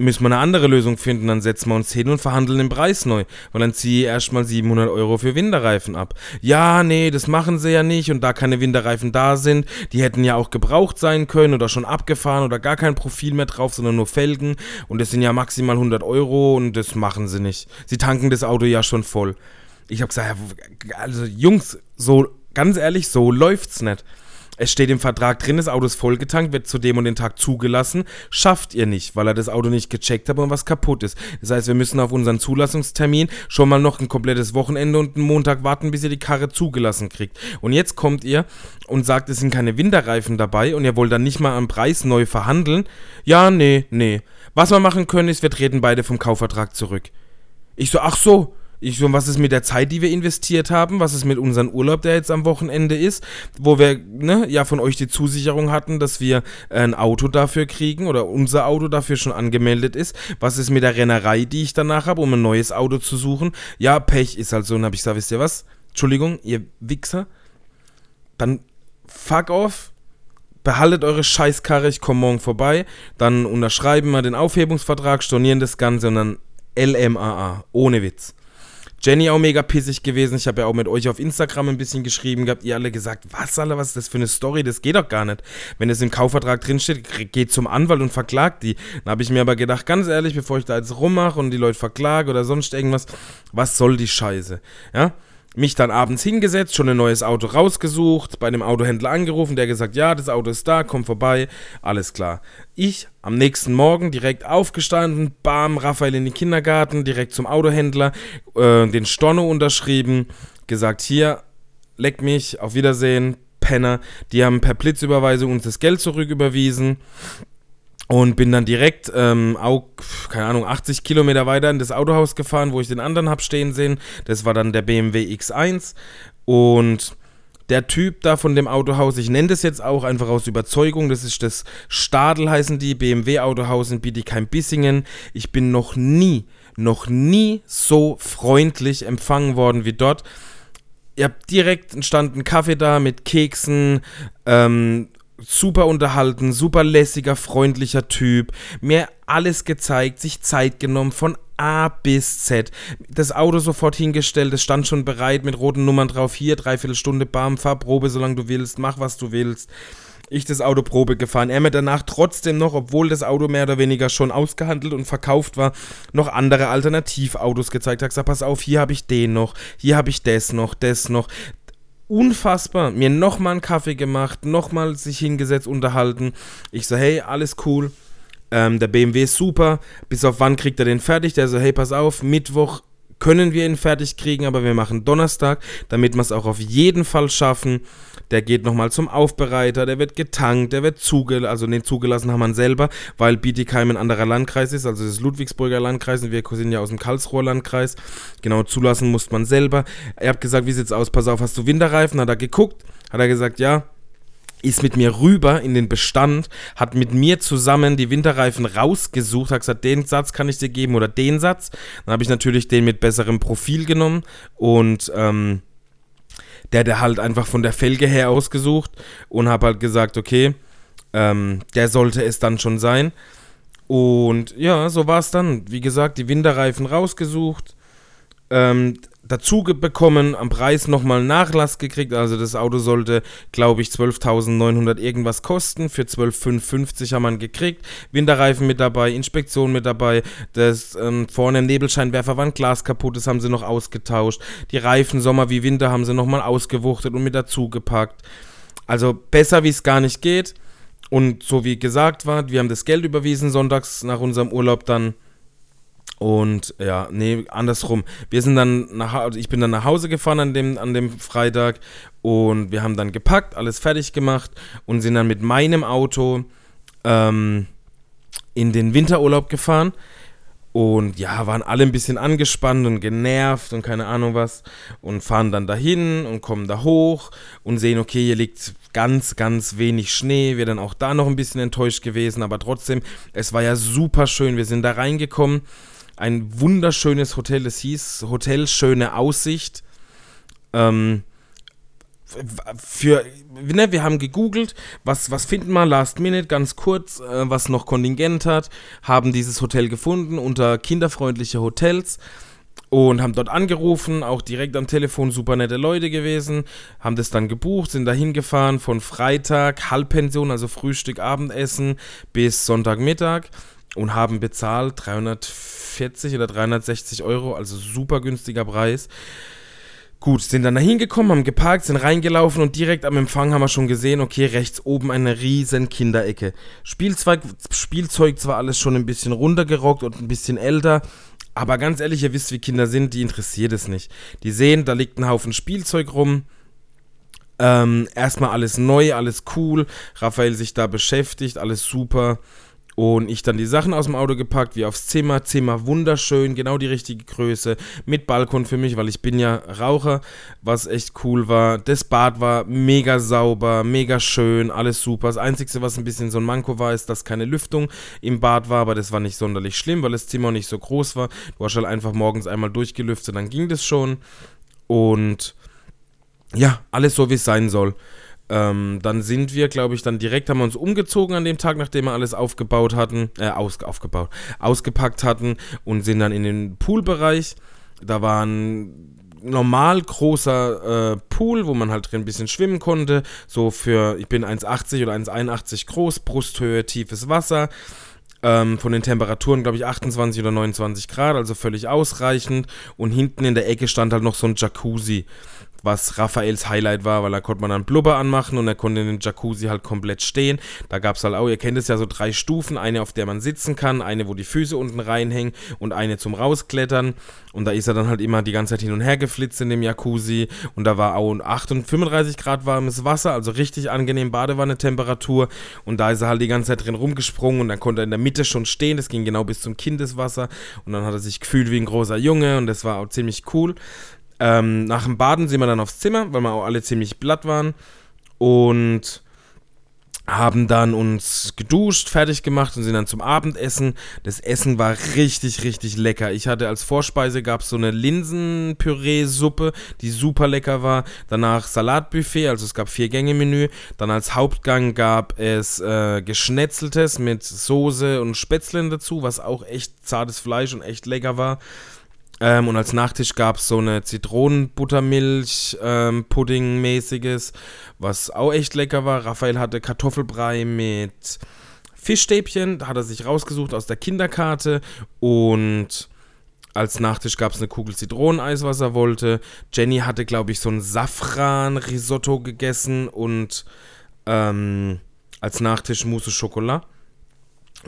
müssen wir eine andere Lösung finden, dann setzen wir uns hin und verhandeln den Preis neu. Und dann ziehe ich erstmal 700 Euro für Winterreifen ab. Ja, nee, das machen sie ja nicht und da keine Winterreifen da sind, die hätten ja auch gebraucht sein können oder schon abgefahren oder gar kein Profil mehr drauf, sondern nur Felgen und das sind ja maximal 100 Euro und das machen sie nicht. Sie tanken das Auto ja schon voll. Ich habe gesagt, also Jungs, so ganz ehrlich, so läuft's nicht. Es steht im Vertrag drin, das Auto ist vollgetankt, wird zu dem und den Tag zugelassen. Schafft ihr nicht, weil er das Auto nicht gecheckt hat und was kaputt ist. Das heißt, wir müssen auf unseren Zulassungstermin schon mal noch ein komplettes Wochenende und einen Montag warten, bis ihr die Karre zugelassen kriegt. Und jetzt kommt ihr und sagt, es sind keine Winterreifen dabei und ihr wollt dann nicht mal am Preis neu verhandeln. Ja, nee, nee. Was wir machen können, ist, wir treten beide vom Kaufvertrag zurück. Ich so, ach so, ich so, was ist mit der Zeit, die wir investiert haben? Was ist mit unserem Urlaub, der jetzt am Wochenende ist? Wo wir ne, ja von euch die Zusicherung hatten, dass wir ein Auto dafür kriegen oder unser Auto dafür schon angemeldet ist. Was ist mit der Rennerei, die ich danach habe, um ein neues Auto zu suchen? Ja, Pech ist halt so. Und habe ich gesagt, wisst ihr was? Entschuldigung, ihr Wichser. Dann fuck off. Behaltet eure Scheißkarre, ich komme morgen vorbei. Dann unterschreiben wir den Aufhebungsvertrag, stornieren das Ganze und dann LMAA. Ohne Witz. Jenny auch mega pissig gewesen. Ich habe ja auch mit euch auf Instagram ein bisschen geschrieben gehabt. Ihr alle gesagt, was, Alter, was ist das für eine Story? Das geht doch gar nicht. Wenn es im Kaufvertrag drinsteht, geht zum Anwalt und verklagt die. Dann habe ich mir aber gedacht, ganz ehrlich, bevor ich da jetzt rummache und die Leute verklage oder sonst irgendwas, was soll die Scheiße? Ja? Mich dann abends hingesetzt, schon ein neues Auto rausgesucht, bei dem Autohändler angerufen, der gesagt, ja, das Auto ist da, komm vorbei, alles klar. Ich am nächsten Morgen direkt aufgestanden, bam, Raphael in den Kindergarten, direkt zum Autohändler, äh, den Storno unterschrieben, gesagt, hier, leck mich, auf Wiedersehen, Penner. Die haben per Blitzüberweisung uns das Geld zurücküberwiesen. Und bin dann direkt, ähm, auch, keine Ahnung, 80 Kilometer weiter in das Autohaus gefahren, wo ich den anderen hab stehen sehen. Das war dann der BMW X1. Und der Typ da von dem Autohaus, ich nenne das jetzt auch einfach aus Überzeugung, das ist das Stadel heißen die, BMW Autohaus in Bietigheim-Bissingen. Ich bin noch nie, noch nie so freundlich empfangen worden wie dort. Ihr habt direkt einen Stand einen Kaffee da mit Keksen, ähm, super unterhalten, super lässiger, freundlicher Typ. Mir alles gezeigt, sich Zeit genommen von A bis Z. Das Auto sofort hingestellt, es stand schon bereit mit roten Nummern drauf. Hier, dreiviertel Stunde, bam, fahr Probe, solange du willst, mach was du willst. Ich das Auto Probe gefahren. Er mir danach trotzdem noch, obwohl das Auto mehr oder weniger schon ausgehandelt und verkauft war, noch andere Alternativautos gezeigt hat. Gesagt, pass auf, hier habe ich den noch, hier habe ich das noch, das noch unfassbar. Mir nochmal einen Kaffee gemacht, nochmal sich hingesetzt, unterhalten. Ich so, hey, alles cool. Ähm, der BMW ist super. Bis auf wann kriegt er den fertig? Der so, hey, pass auf, Mittwoch können wir ihn fertig kriegen, aber wir machen Donnerstag, damit wir es auch auf jeden Fall schaffen. Der geht nochmal zum Aufbereiter, der wird getankt, der wird zugelassen, also den zugelassen haben wir selber, weil Bietigheim ein anderer Landkreis ist, also das Ludwigsburger Landkreis und wir sind ja aus dem Karlsruher Landkreis. Genau, zulassen muss man selber. Er hat gesagt, wie sieht's aus? Pass auf, hast du Winterreifen? Hat er geguckt, hat er gesagt, ja, ist mit mir rüber in den Bestand, hat mit mir zusammen die Winterreifen rausgesucht, hat gesagt, den Satz kann ich dir geben oder den Satz. Dann habe ich natürlich den mit besserem Profil genommen und ähm, der der halt einfach von der Felge her ausgesucht und habe halt gesagt, okay, ähm, der sollte es dann schon sein. Und ja, so war es dann. Wie gesagt, die Winterreifen rausgesucht, ähm, dazu bekommen, am Preis nochmal Nachlass gekriegt. Also das Auto sollte, glaube ich, 12.900 irgendwas kosten. Für 12.550 haben wir gekriegt. Winterreifen mit dabei, Inspektion mit dabei. Das ähm, vorne im Nebelscheinwerfer war ein Glas kaputt, das haben sie noch ausgetauscht. Die Reifen Sommer wie Winter haben sie nochmal ausgewuchtet und mit dazu gepackt. Also besser wie es gar nicht geht. Und so wie gesagt war, wir haben das Geld überwiesen sonntags nach unserem Urlaub dann Und ja, nee, andersrum. Wir sind dann nach also ich bin dann nach Hause gefahren an dem, an dem Freitag und wir haben dann gepackt, alles fertig gemacht und sind dann mit meinem Auto ähm, in den Winterurlaub gefahren. Und ja, waren alle ein bisschen angespannt und genervt und keine Ahnung was. Und fahren dann dahin und kommen da hoch und sehen, okay, hier liegt ganz, ganz wenig Schnee. Wir dann auch da noch ein bisschen enttäuscht gewesen, aber trotzdem, es war ja super schön. Wir sind da reingekommen. Ein wunderschönes Hotel, es hieß Hotel Schöne Aussicht. Ähm, für, ne, wir haben gegoogelt, was, was finden wir? Last minute, ganz kurz, äh, was noch Kontingent hat, haben dieses Hotel gefunden unter kinderfreundliche Hotels und haben dort angerufen, auch direkt am Telefon super nette Leute gewesen, haben das dann gebucht, sind da hingefahren von Freitag, Halbpension, also Frühstück, Abendessen bis Sonntagmittag und haben bezahlt 340 oder 360 Euro, also super günstiger Preis. Gut, sind dann da hingekommen, haben geparkt, sind reingelaufen und direkt am Empfang haben wir schon gesehen, okay, rechts oben eine riesen Kinderecke. Spielzeug, Spielzeug zwar alles schon ein bisschen runtergerockt und ein bisschen älter, aber ganz ehrlich, ihr wisst, wie Kinder sind, die interessiert es nicht. Die sehen, da liegt ein Haufen Spielzeug rum. Ähm, erstmal alles neu, alles cool. Raphael sich da beschäftigt, alles super. Und ich dann die Sachen aus dem Auto gepackt, wie aufs Zimmer. Zimmer wunderschön, genau die richtige Größe. Mit Balkon für mich, weil ich bin ja Raucher, was echt cool war. Das Bad war mega sauber, mega schön, alles super. Das Einzige, was ein bisschen so ein Manko war, ist, dass keine Lüftung im Bad war, aber das war nicht sonderlich schlimm, weil das Zimmer nicht so groß war. Du hast halt einfach morgens einmal durchgelüftet, dann ging das schon. Und ja, alles so, wie es sein soll. Ähm, dann sind wir, glaube ich, dann direkt haben wir uns umgezogen an dem Tag, nachdem wir alles aufgebaut hatten, äh, aus, aufgebaut, ausgepackt hatten und sind dann in den Poolbereich. Da war ein normal großer äh, Pool, wo man halt drin ein bisschen schwimmen konnte. So für, ich bin 1,80 oder 1,81 groß, Brusthöhe, tiefes Wasser. Ähm, von den Temperaturen, glaube ich, 28 oder 29 Grad, also völlig ausreichend. Und hinten in der Ecke stand halt noch so ein Jacuzzi was Raphaels Highlight war, weil da konnte man dann Blubber anmachen und er konnte in den Jacuzzi halt komplett stehen. Da gab es halt auch, ihr kennt es ja, so drei Stufen. Eine, auf der man sitzen kann, eine, wo die Füße unten reinhängen und eine zum Rausklettern. Und da ist er dann halt immer die ganze Zeit hin und her geflitzt in dem Jacuzzi. Und da war auch 35 Grad warmes Wasser, also richtig angenehm Badewanne-Temperatur. Und da ist er halt die ganze Zeit drin rumgesprungen und dann konnte er in der Mitte schon stehen. Das ging genau bis zum Kindeswasser. Und dann hat er sich gefühlt wie ein großer Junge und das war auch ziemlich cool. Ähm, nach dem Baden sind wir dann aufs Zimmer, weil wir auch alle ziemlich blatt waren. Und haben dann uns geduscht, fertig gemacht und sind dann zum Abendessen. Das Essen war richtig, richtig lecker. Ich hatte als Vorspeise gab es so eine Linsenpüree-Suppe, die super lecker war. Danach Salatbuffet, also es gab vier Gänge-Menü. Dann als Hauptgang gab es äh, Geschnetzeltes mit Soße und Spätzlen dazu, was auch echt zartes Fleisch und echt lecker war. Ähm, und als Nachtisch gab es so eine Zitronenbuttermilch-Pudding-mäßiges, ähm, was auch echt lecker war. Raphael hatte Kartoffelbrei mit Fischstäbchen, da hat er sich rausgesucht aus der Kinderkarte. Und als Nachtisch gab es eine Kugel Zitroneneis, was er wollte. Jenny hatte, glaube ich, so ein Safran-Risotto gegessen und ähm, als Nachtisch Mousse Schokolade,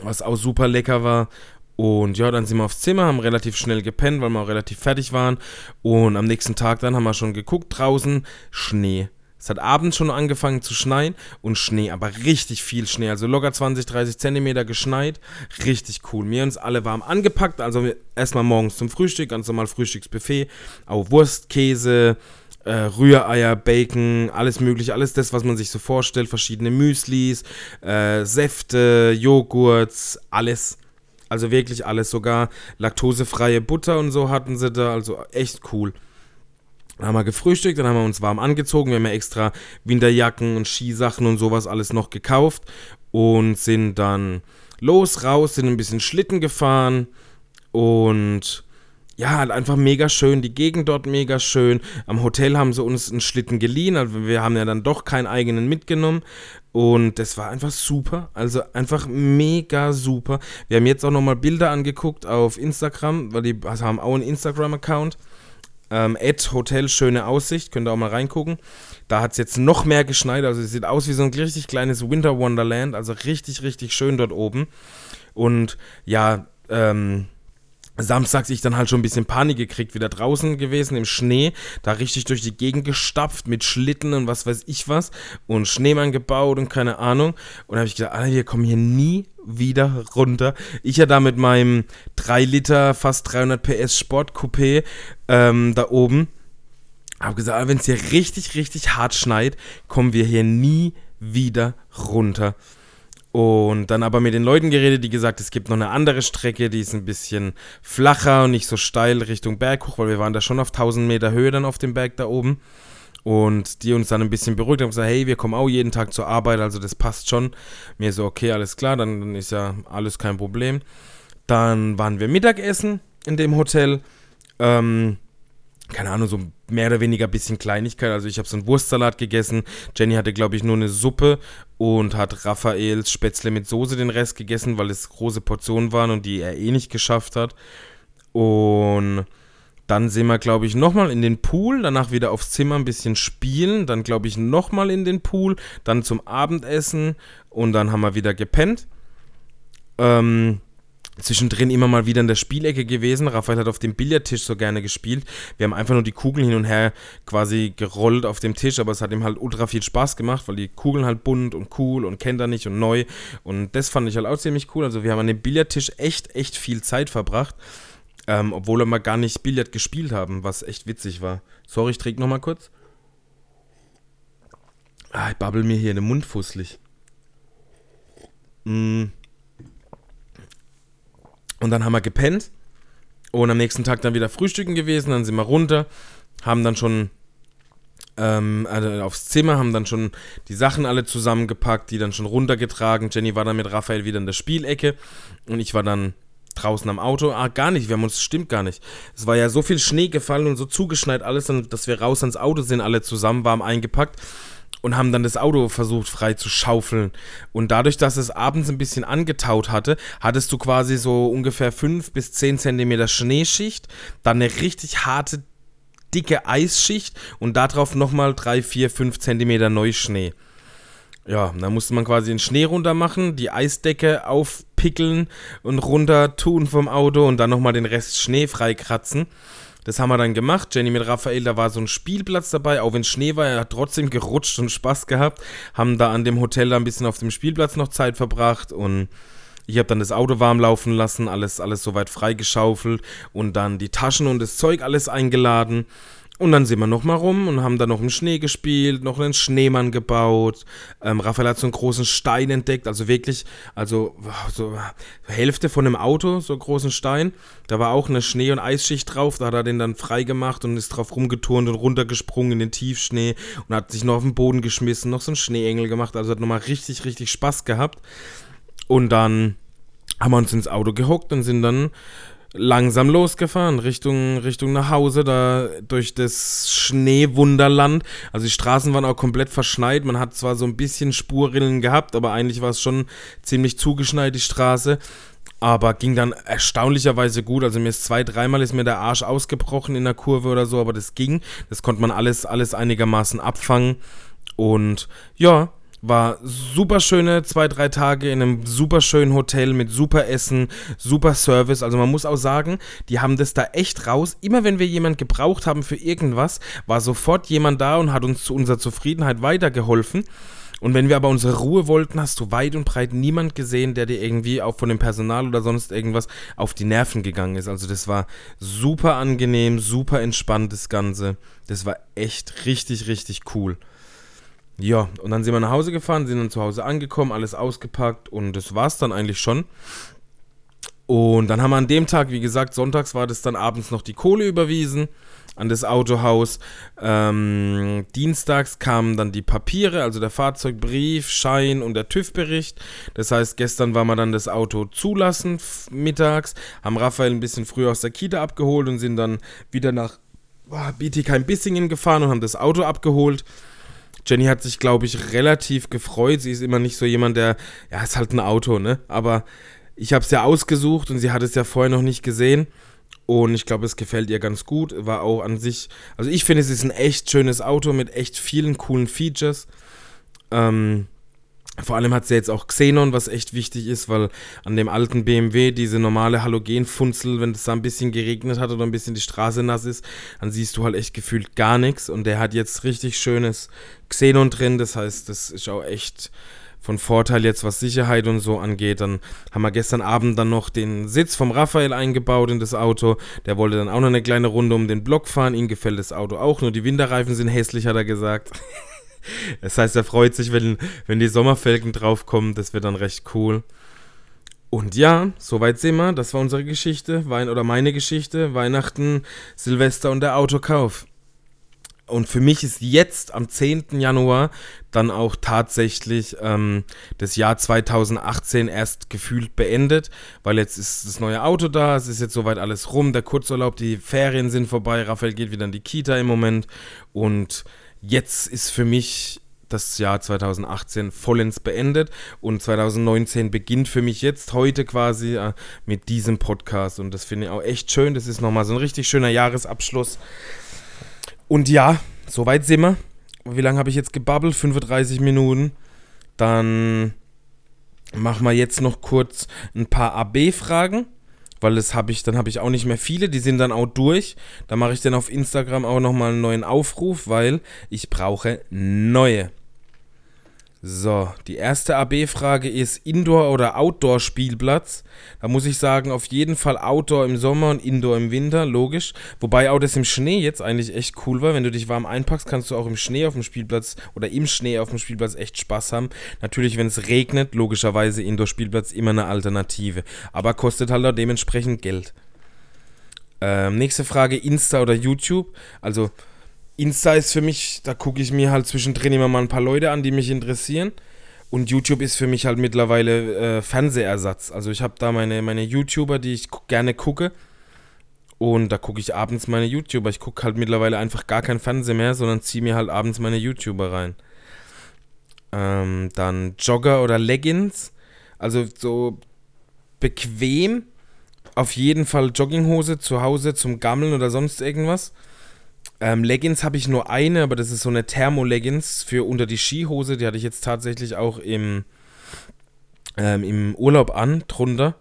was auch super lecker war. Und ja, dann sind wir aufs Zimmer, haben relativ schnell gepennt, weil wir auch relativ fertig waren. Und am nächsten Tag dann haben wir schon geguckt, draußen Schnee. Es hat abends schon angefangen zu schneien und Schnee, aber richtig viel Schnee. Also locker 20, 30 Zentimeter geschneit. Richtig cool. Wir uns alle warm angepackt. Also erstmal morgens zum Frühstück, ganz normal Frühstücksbuffet. Auch Wurst, Käse, äh, Rühreier, Bacon, alles mögliche, alles das, was man sich so vorstellt. Verschiedene Müslis, äh, Säfte, Joghurts, alles also wirklich alles, sogar laktosefreie Butter und so hatten sie da, also echt cool. Dann haben wir gefrühstückt, dann haben wir uns warm angezogen, wir haben ja extra Winterjacken und Skisachen und sowas alles noch gekauft und sind dann los, raus, sind ein bisschen Schlitten gefahren und ja, halt einfach mega schön, die Gegend dort mega schön. Am Hotel haben sie uns einen Schlitten geliehen, also wir haben ja dann doch keinen eigenen mitgenommen. Und das war einfach super, also einfach mega super. Wir haben jetzt auch nochmal Bilder angeguckt auf Instagram, weil die also haben auch einen Instagram-Account. Ähm, Hotel Schöne Aussicht, könnt ihr auch mal reingucken. Da hat es jetzt noch mehr geschneit, also es sieht aus wie so ein richtig kleines Winter Wonderland, also richtig, richtig schön dort oben. Und ja, ähm, Samstags ich dann halt schon ein bisschen Panik gekriegt, wieder draußen gewesen im Schnee, da richtig durch die Gegend gestapft mit Schlitten und was weiß ich was und Schneemann gebaut und keine Ahnung. Und da habe ich gesagt, Alter, wir kommen hier nie wieder runter. Ich ja da mit meinem 3 Liter, fast 300 PS Sportcoupé ähm, da oben. Habe gesagt, wenn es hier richtig, richtig hart schneit, kommen wir hier nie wieder runter. Und dann aber mit den Leuten geredet, die gesagt, es gibt noch eine andere Strecke, die ist ein bisschen flacher und nicht so steil Richtung Berg hoch, weil wir waren da schon auf 1000 Meter Höhe dann auf dem Berg da oben. Und die uns dann ein bisschen beruhigt haben gesagt, hey, wir kommen auch jeden Tag zur Arbeit, also das passt schon. Mir so, okay, alles klar, dann, ist ja alles kein Problem. Dann waren wir Mittagessen in dem Hotel. Ähm, keine Ahnung, so mehr oder weniger ein bisschen Kleinigkeit. Also ich habe so einen Wurstsalat gegessen. Jenny hatte, glaube ich, nur eine Suppe und hat Raphaels Spätzle mit Soße den Rest gegessen, weil es große Portionen waren und die er eh nicht geschafft hat. Und dann sind wir, glaube ich, nochmal in den Pool, danach wieder aufs Zimmer ein bisschen spielen, dann, glaube ich, nochmal in den Pool, dann zum Abendessen und dann haben wir wieder gepennt. Ähm, zwischendrin immer mal wieder in der Spielecke gewesen. Raphael hat auf dem Billardtisch so gerne gespielt. Wir haben einfach nur die Kugeln hin und her quasi gerollt auf dem Tisch, aber es hat ihm halt ultra viel Spaß gemacht, weil die Kugeln halt bunt und cool und kennt er nicht und neu. Und das fand ich halt auch ziemlich cool. Also wir haben an dem Billardtisch echt, echt viel Zeit verbracht. Ähm, obwohl wir mal gar nicht Billard gespielt haben, was echt witzig war. Sorry, ich trinke nochmal kurz. Ah, ich babbel mir hier den Mund fusselig. Mm. Und dann haben wir gepennt und am nächsten Tag dann wieder frühstücken gewesen. Dann sind wir runter, haben dann schon ähm, also aufs Zimmer, haben dann schon die Sachen alle zusammengepackt, die dann schon runtergetragen. Jenny war dann mit Raphael wieder in der Spielecke und ich war dann draußen am Auto. Ah, gar nicht, wir haben uns, stimmt gar nicht. Es war ja so viel Schnee gefallen und so zugeschneit alles, dass wir raus ans Auto sind, alle zusammen, warm eingepackt und haben dann das Auto versucht frei zu schaufeln. Und dadurch, dass es abends ein bisschen angetaut hatte, hattest du quasi so ungefähr 5 bis 10 Zentimeter Schneeschicht, dann eine richtig harte, dicke Eisschicht und darauf nochmal 3, 4, 5 Zentimeter Neuschnee. Ja, da musste man quasi den Schnee runter machen, die Eisdecke aufpickeln und runter tun vom Auto und dann nochmal den Rest Schnee freikratzen. Das haben wir dann gemacht. Jenny mit Raphael, da war so ein Spielplatz dabei, auch wenn Schnee war, er hat trotzdem gerutscht und Spaß gehabt. Haben da an dem Hotel da ein bisschen auf dem Spielplatz noch Zeit verbracht und ich habe dann das Auto warm laufen lassen, alles, alles soweit freigeschaufelt und dann die Taschen und das Zeug alles eingeladen. Und dann sind wir nochmal rum und haben dann noch im Schnee gespielt, noch einen Schneemann gebaut. Ähm, Raphael hat so einen großen Stein entdeckt, also wirklich, also so Hälfte von einem Auto, so einen großen Stein. Da war auch eine Schnee- und Eisschicht drauf, da hat er den dann frei gemacht und ist drauf rumgeturnt und runtergesprungen in den Tiefschnee und hat sich noch auf den Boden geschmissen, noch so einen Schneeengel gemacht, also hat nochmal richtig, richtig Spaß gehabt. Und dann haben wir uns ins Auto gehockt und sind dann langsam losgefahren, Richtung, Richtung nach Hause, da durch das Schneewunderland. Also die Straßen waren auch komplett verschneit. Man hat zwar so ein bisschen Spurrillen gehabt, aber eigentlich war es schon ziemlich zugeschneit, die Straße. Aber ging dann erstaunlicherweise gut. Also mir ist zwei, dreimal ist mir der Arsch ausgebrochen in der Kurve oder so, aber das ging. Das konnte man alles, alles einigermaßen abfangen. Und ja, war super schöne zwei, drei Tage in einem super schönen Hotel mit super Essen, super Service. Also man muss auch sagen, die haben das da echt raus. Immer wenn wir jemand gebraucht haben für irgendwas, war sofort jemand da und hat uns zu unserer Zufriedenheit weitergeholfen. Und wenn wir aber unsere Ruhe wollten, hast du weit und breit niemand gesehen, der dir irgendwie auch von dem Personal oder sonst irgendwas auf die Nerven gegangen ist. Also das war super angenehm, super entspannt das Ganze. Das war echt richtig, richtig cool. Ja, und dann sind wir nach Hause gefahren, sind dann zu Hause angekommen, alles ausgepackt und das war es dann eigentlich schon. Und dann haben wir an dem Tag, wie gesagt, sonntags war das dann abends noch die Kohle überwiesen an das Autohaus. Ähm, dienstags kamen dann die Papiere, also der Fahrzeugbrief, Schein und der TÜV-Bericht. Das heißt, gestern war wir dann das Auto zulassen mittags, haben Raphael ein bisschen früher aus der Kita abgeholt und sind dann wieder nach oh, Bietigheim-Bissingen gefahren und haben das Auto abgeholt. Jenny hat sich, glaube ich, relativ gefreut. Sie ist immer nicht so jemand, der, ja, ist halt ein Auto, ne? Aber ich habe es ja ausgesucht und sie hat es ja vorher noch nicht gesehen. Und ich glaube, es gefällt ihr ganz gut. War auch an sich, also ich finde, es ist ein echt schönes Auto mit echt vielen coolen Features. Ähm, Vor allem hat sie jetzt auch Xenon, was echt wichtig ist, weil an dem alten BMW diese normale Halogenfunzel, wenn es da ein bisschen geregnet hat oder ein bisschen die Straße nass ist, dann siehst du halt echt gefühlt gar nichts. Und der hat jetzt richtig schönes Xenon drin, das heißt, das ist auch echt von Vorteil jetzt, was Sicherheit und so angeht. Dann haben wir gestern Abend dann noch den Sitz vom Raphael eingebaut in das Auto. Der wollte dann auch noch eine kleine Runde um den Block fahren. Ihm gefällt das Auto auch, nur die Winterreifen sind hässlich, hat er gesagt. Das heißt, er freut sich, wenn, wenn die Sommerfelgen draufkommen. Das wird dann recht cool. Und ja, soweit sind wir. Das war unsere Geschichte. Wein oder meine Geschichte. Weihnachten, Silvester und der Autokauf. Und für mich ist jetzt am 10. Januar dann auch tatsächlich ähm, das Jahr 2018 erst gefühlt beendet, weil jetzt ist das neue Auto da, es ist jetzt soweit alles rum, der Kurzurlaub, die Ferien sind vorbei, Raphael geht wieder in die Kita im Moment und jetzt ist für mich das Jahr 2018 vollends beendet und 2019 beginnt für mich jetzt heute quasi äh, mit diesem Podcast und das finde ich auch echt schön. Das ist nochmal so ein richtig schöner Jahresabschluss. Und ja, soweit sind wir. Wie lange habe ich jetzt gebabbelt? 35 Minuten. Dann machen wir jetzt noch kurz ein paar AB-Fragen weil das habe ich, dann habe ich auch nicht mehr viele, die sind dann auch durch. Da mache ich dann auf Instagram auch nochmal einen neuen Aufruf, weil ich brauche neue. So, die erste AB-Frage ist Indoor- oder Outdoor-Spielplatz. Da muss ich sagen, auf jeden Fall Outdoor im Sommer und Indoor im Winter, logisch. Wobei auch das im Schnee jetzt eigentlich echt cool war. Wenn du dich warm einpackst, kannst du auch im Schnee auf dem Spielplatz oder im Schnee auf dem Spielplatz echt Spaß haben. Natürlich, wenn es regnet, logischerweise Indoor-Spielplatz immer eine Alternative. Aber kostet halt auch dementsprechend Geld. Ähm, nächste Frage, Insta oder YouTube. Also Insta ist für mich, da gucke ich mir halt zwischendrin immer mal ein paar Leute an, die mich interessieren. Und YouTube ist für mich halt mittlerweile äh, Fernsehersatz. Also ich habe da meine, meine YouTuber, die ich gerne gucke. Und da gucke ich abends meine YouTuber. Ich gucke halt mittlerweile einfach gar kein Fernsehen mehr, sondern ziehe mir halt abends meine YouTuber rein. Ähm, dann Jogger oder Leggings. Also so bequem. Auf jeden Fall Jogginghose zu Hause zum Gammeln oder sonst irgendwas. Ähm, Leggings habe ich nur eine, aber das ist so eine Thermo-Leggings für unter die Skihose. Die hatte ich jetzt tatsächlich auch im, ähm, im Urlaub an, drunter.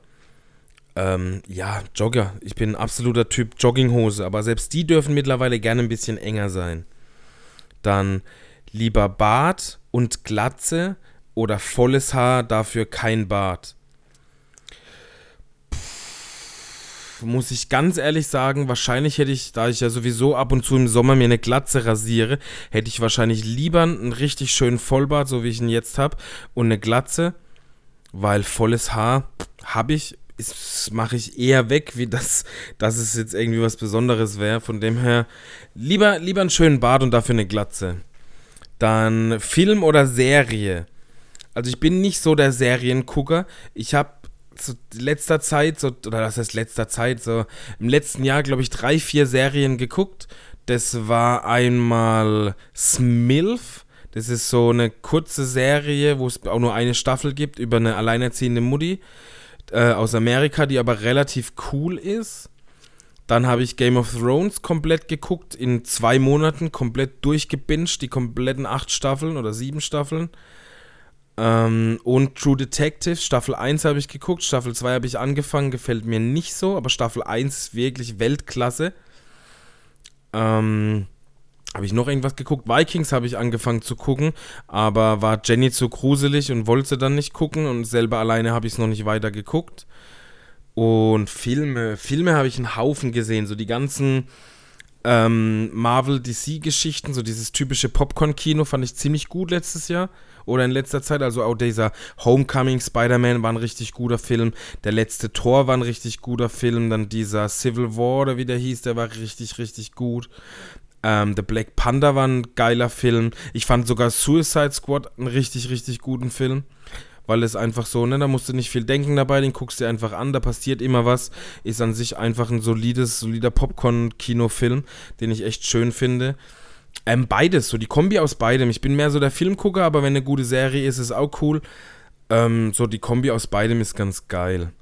Ähm, ja, Jogger. Ich bin ein absoluter Typ Jogginghose, aber selbst die dürfen mittlerweile gerne ein bisschen enger sein. Dann lieber Bart und Glatze oder volles Haar, dafür kein Bart. Muss ich ganz ehrlich sagen, wahrscheinlich hätte ich, da ich ja sowieso ab und zu im Sommer mir eine Glatze rasiere, hätte ich wahrscheinlich lieber einen richtig schönen Vollbart, so wie ich ihn jetzt habe, und eine Glatze, weil volles Haar habe ich, mache ich eher weg, wie das, dass es jetzt irgendwie was Besonderes wäre. Von dem her, lieber, lieber einen schönen Bart und dafür eine Glatze. Dann Film oder Serie. Also ich bin nicht so der Seriengucker. Ich habe zu letzter Zeit, so, oder das heißt letzter Zeit, so im letzten Jahr, glaube ich, drei, vier Serien geguckt. Das war einmal Smilf. Das ist so eine kurze Serie, wo es auch nur eine Staffel gibt über eine alleinerziehende Mutti äh, aus Amerika, die aber relativ cool ist. Dann habe ich Game of Thrones komplett geguckt, in zwei Monaten komplett durchgebinged, die kompletten acht Staffeln oder sieben Staffeln. Ähm, und True Detective, Staffel 1 habe ich geguckt, Staffel 2 habe ich angefangen, gefällt mir nicht so, aber Staffel 1 ist wirklich Weltklasse. Ähm, habe ich noch irgendwas geguckt? Vikings habe ich angefangen zu gucken, aber war Jenny zu gruselig und wollte dann nicht gucken und selber alleine habe ich es noch nicht weiter geguckt. Und Filme, Filme habe ich einen Haufen gesehen, so die ganzen ähm, Marvel-DC-Geschichten, so dieses typische Popcorn-Kino fand ich ziemlich gut letztes Jahr oder in letzter Zeit. Also auch dieser Homecoming Spider-Man war ein richtig guter Film. Der letzte Tor war ein richtig guter Film. Dann dieser Civil War oder wie der hieß, der war richtig, richtig gut. Ähm, The Black Panther war ein geiler Film. Ich fand sogar Suicide Squad einen richtig, richtig guten Film. Weil es einfach so, ne, da musst du nicht viel denken dabei, den guckst du dir einfach an, da passiert immer was. Ist an sich einfach ein solides, solider Popcorn-Kinofilm, den ich echt schön finde. Ähm, beides, so die Kombi aus beidem. Ich bin mehr so der Filmgucker, aber wenn eine gute Serie ist, ist auch cool. Ähm, so die Kombi aus beidem ist ganz geil.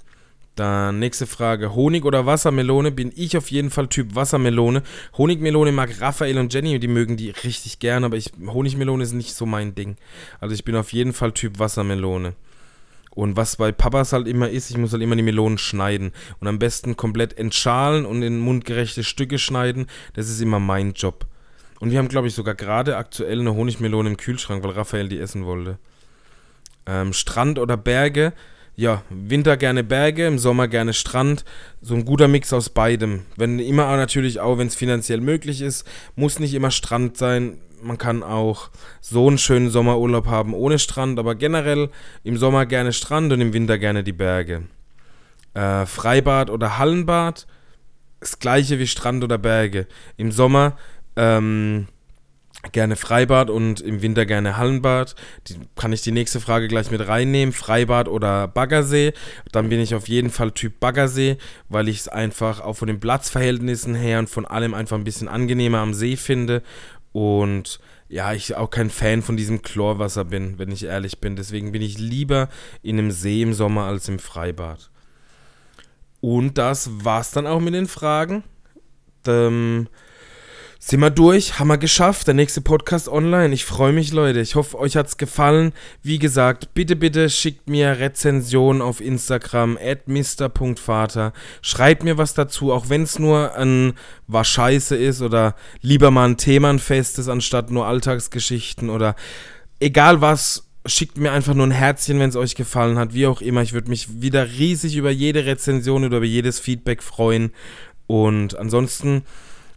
Dann nächste Frage. Honig oder Wassermelone? Bin ich auf jeden Fall Typ Wassermelone. Honigmelone mag Raphael und Jenny, die mögen die richtig gern, aber ich, Honigmelone ist nicht so mein Ding. Also ich bin auf jeden Fall Typ Wassermelone. Und was bei Papas halt immer ist, ich muss halt immer die Melonen schneiden. Und am besten komplett entschalen und in mundgerechte Stücke schneiden. Das ist immer mein Job. Und wir haben, glaube ich, sogar gerade aktuell eine Honigmelone im Kühlschrank, weil Raphael die essen wollte. Ähm, Strand oder Berge? Ja, Winter gerne Berge, im Sommer gerne Strand. So ein guter Mix aus beidem. Wenn immer natürlich auch, wenn es finanziell möglich ist, muss nicht immer Strand sein. Man kann auch so einen schönen Sommerurlaub haben ohne Strand, aber generell im Sommer gerne Strand und im Winter gerne die Berge. Äh, Freibad oder Hallenbad? Das gleiche wie Strand oder Berge. Im Sommer ähm, gerne Freibad und im Winter gerne Hallenbad. Die, kann ich die nächste Frage gleich mit reinnehmen? Freibad oder Baggersee? Dann bin ich auf jeden Fall Typ Baggersee, weil ich es einfach auch von den Platzverhältnissen her und von allem einfach ein bisschen angenehmer am See finde. Und ja, ich auch kein Fan von diesem Chlorwasser bin, wenn ich ehrlich bin. Deswegen bin ich lieber in einem See im Sommer als im Freibad. Und das war's dann auch mit den Fragen. Ähm, sind wir durch, haben wir geschafft. Der nächste Podcast online. Ich freue mich, Leute. Ich hoffe, euch hat's gefallen. Wie gesagt, bitte, bitte schickt mir Rezensionen auf Instagram at mister.vater. Schreibt mir was dazu, auch wenn es nur ein war scheiße ist oder lieber mal ein Themenfest ist, anstatt nur Alltagsgeschichten oder egal was. Schickt mir einfach nur ein Herzchen, wenn es euch gefallen hat, wie auch immer. Ich würde mich wieder riesig über jede Rezension oder über jedes Feedback freuen. Und ansonsten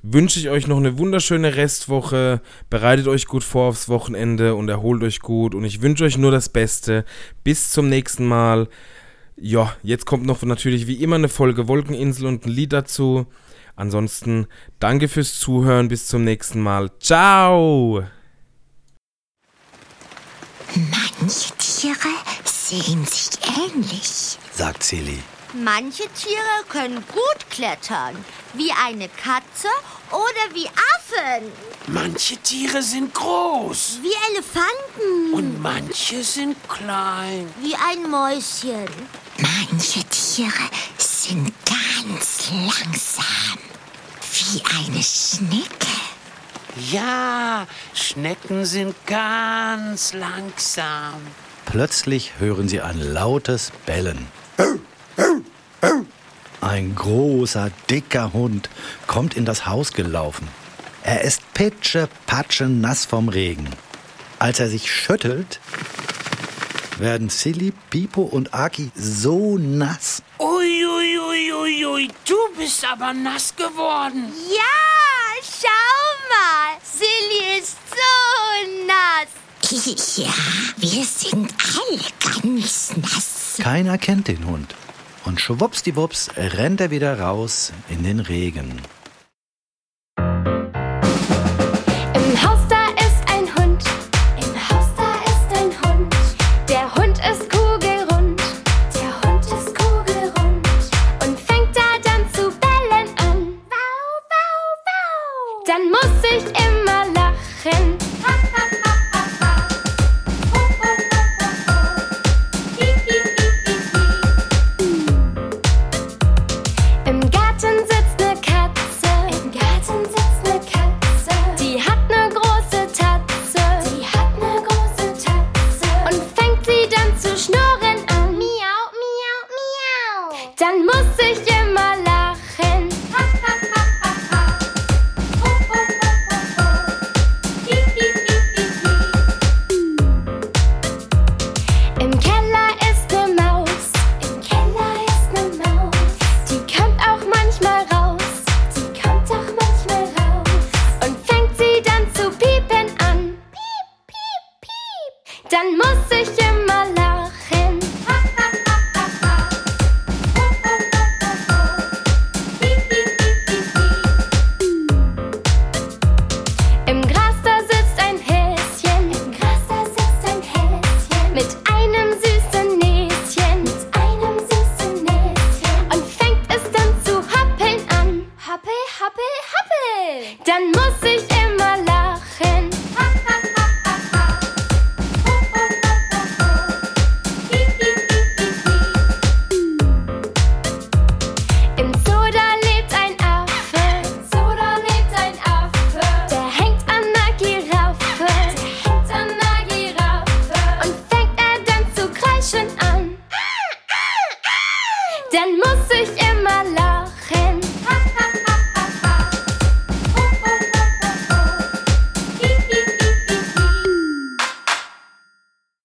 wünsche ich euch noch eine wunderschöne Restwoche. Bereitet euch gut vor aufs Wochenende und erholt euch gut. Und ich wünsche euch nur das Beste. Bis zum nächsten Mal. Ja, jetzt kommt noch natürlich wie immer eine Folge Wolkeninsel und ein Lied dazu. Ansonsten danke fürs Zuhören. Bis zum nächsten Mal. Ciao! Manche Tiere sehen sich ähnlich. sagt Silly. Manche Tiere können gut klettern, wie eine Katze oder wie Affen, Manche Tiere sind groß wie Elefanten, und manche sind klein. wie ein Mäuschen. Manche Tiere sind ganz langsam. Wie eine Schnecke. Ja, Schnecken sind ganz langsam. Plötzlich hören sie ein lautes Bellen. Ein großer, dicker Hund kommt in das Haus gelaufen. Er ist pitsche, patsche nass vom Regen. Als er sich schüttelt, werden Silly, Pipo und Aki so nass. Uiuiuiui, ui, ui, ui, du bist aber nass geworden. Ja, schau mal, Silly ist so nass. Ja, wir sind alle ganz nass. Keiner kennt den Hund. Und schwuppsdiwupps rennt er wieder raus in den Regen.